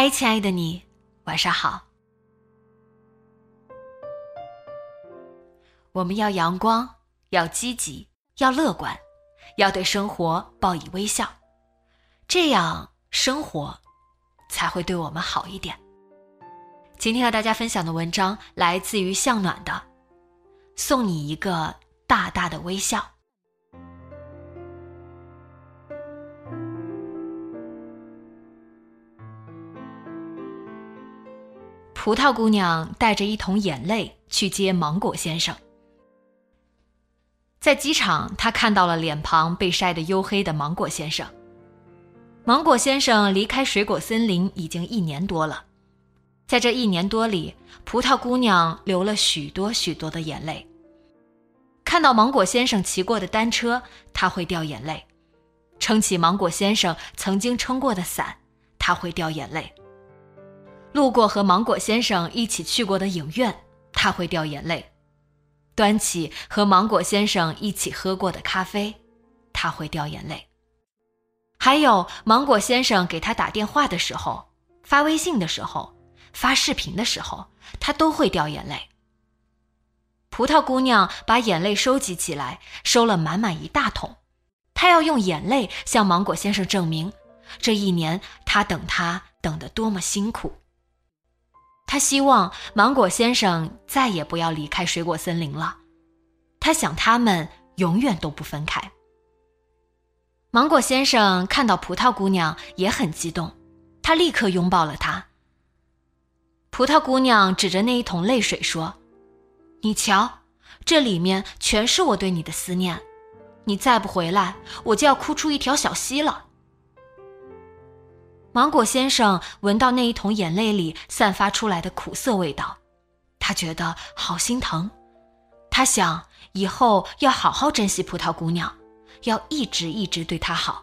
嗨，亲爱的你，晚上好。我们要阳光，要积极，要乐观，要对生活报以微笑，这样生活才会对我们好一点。今天和大家分享的文章来自于向暖的，送你一个大大的微笑。葡萄姑娘带着一桶眼泪去接芒果先生。在机场，她看到了脸庞被晒得黝黑的芒果先生。芒果先生离开水果森林已经一年多了，在这一年多里，葡萄姑娘流了许多许多的眼泪。看到芒果先生骑过的单车，她会掉眼泪；撑起芒果先生曾经撑过的伞，她会掉眼泪。路过和芒果先生一起去过的影院，他会掉眼泪；端起和芒果先生一起喝过的咖啡，他会掉眼泪。还有芒果先生给他打电话的时候、发微信的时候、发视频的时候，他都会掉眼泪。葡萄姑娘把眼泪收集起来，收了满满一大桶，她要用眼泪向芒果先生证明，这一年她等他等得多么辛苦。他希望芒果先生再也不要离开水果森林了，他想他们永远都不分开。芒果先生看到葡萄姑娘也很激动，他立刻拥抱了她。葡萄姑娘指着那一桶泪水说：“你瞧，这里面全是我对你的思念，你再不回来，我就要哭出一条小溪了。”芒果先生闻到那一桶眼泪里散发出来的苦涩味道，他觉得好心疼。他想以后要好好珍惜葡萄姑娘，要一直一直对她好。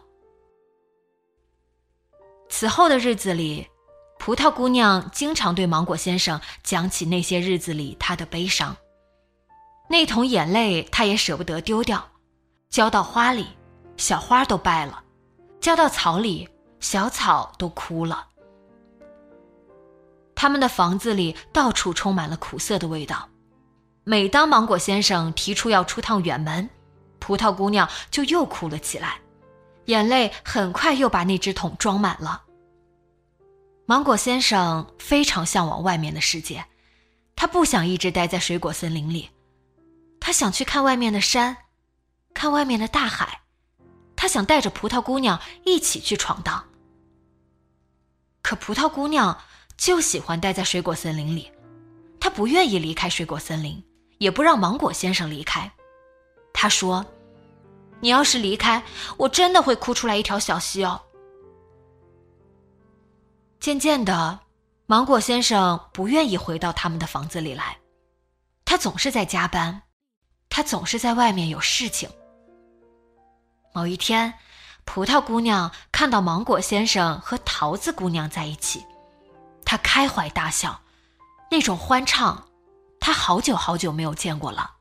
此后的日子里，葡萄姑娘经常对芒果先生讲起那些日子里她的悲伤。那桶眼泪，她也舍不得丢掉，浇到花里，小花都败了；浇到草里。小草都枯了，他们的房子里到处充满了苦涩的味道。每当芒果先生提出要出趟远门，葡萄姑娘就又哭了起来，眼泪很快又把那只桶装满了。芒果先生非常向往外面的世界，他不想一直待在水果森林里，他想去看外面的山，看外面的大海。他想带着葡萄姑娘一起去闯荡，可葡萄姑娘就喜欢待在水果森林里，她不愿意离开水果森林，也不让芒果先生离开。她说：“你要是离开，我真的会哭出来一条小溪哦。”渐渐的，芒果先生不愿意回到他们的房子里来，他总是在加班，他总是在外面有事情。某一天，葡萄姑娘看到芒果先生和桃子姑娘在一起，她开怀大笑，那种欢畅，她好久好久没有见过了。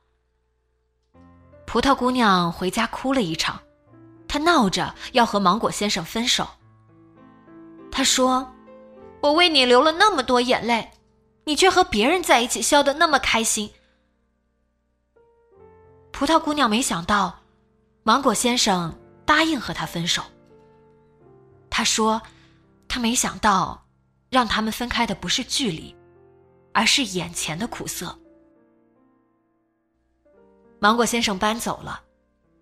葡萄姑娘回家哭了一场，她闹着要和芒果先生分手。她说：“我为你流了那么多眼泪，你却和别人在一起笑得那么开心。”葡萄姑娘没想到。芒果先生答应和他分手。他说：“他没想到，让他们分开的不是距离，而是眼前的苦涩。芒果先生搬走了，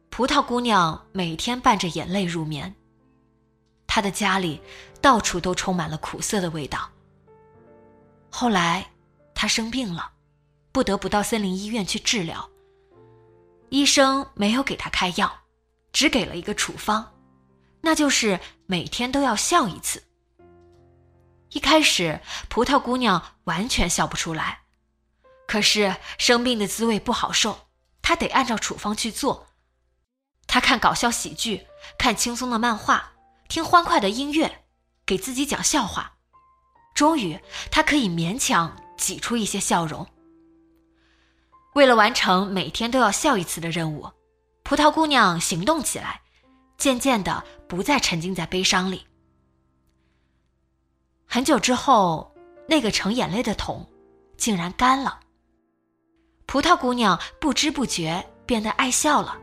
葡萄姑娘每天伴着眼泪入眠。她的家里到处都充满了苦涩的味道。后来，她生病了，不得不到森林医院去治疗。医生没有给她开药，只给了一个处方，那就是每天都要笑一次。一开始，葡萄姑娘完全笑不出来，可是生病的滋味不好受，她得按照处方去做。她看搞笑喜剧，看轻松的漫画，听欢快的音乐，给自己讲笑话。终于，她可以勉强挤出一些笑容。为了完成每天都要笑一次的任务，葡萄姑娘行动起来，渐渐的不再沉浸在悲伤里。很久之后，那个盛眼泪的桶竟然干了。葡萄姑娘不知不觉变得爱笑了。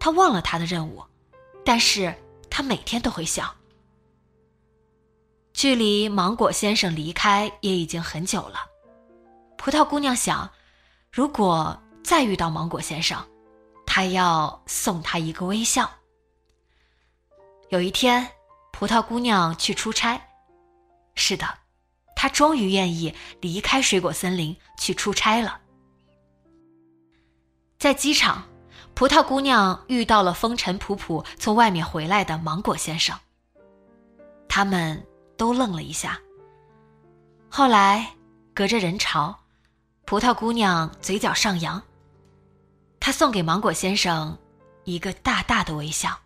她忘了她的任务，但是她每天都会笑。距离芒果先生离开也已经很久了。葡萄姑娘想，如果再遇到芒果先生，他要送他一个微笑。有一天，葡萄姑娘去出差。是的，她终于愿意离开水果森林去出差了。在机场，葡萄姑娘遇到了风尘仆仆从外面回来的芒果先生。他们都愣了一下。后来，隔着人潮，葡萄姑娘嘴角上扬，她送给芒果先生一个大大的微笑。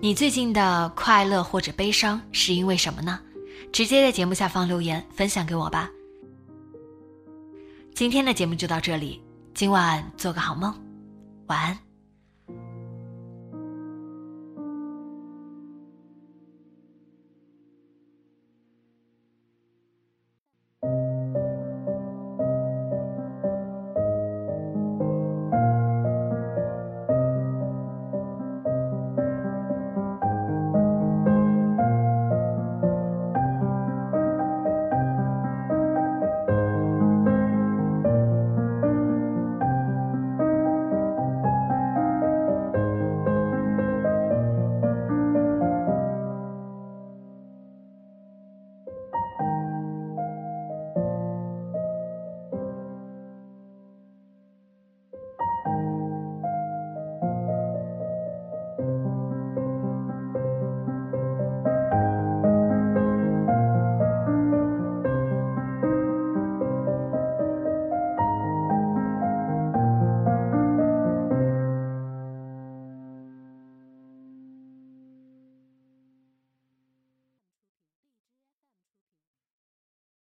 你最近的快乐或者悲伤是因为什么呢？直接在节目下方留言分享给我吧。今天的节目就到这里，今晚做个好梦，晚安。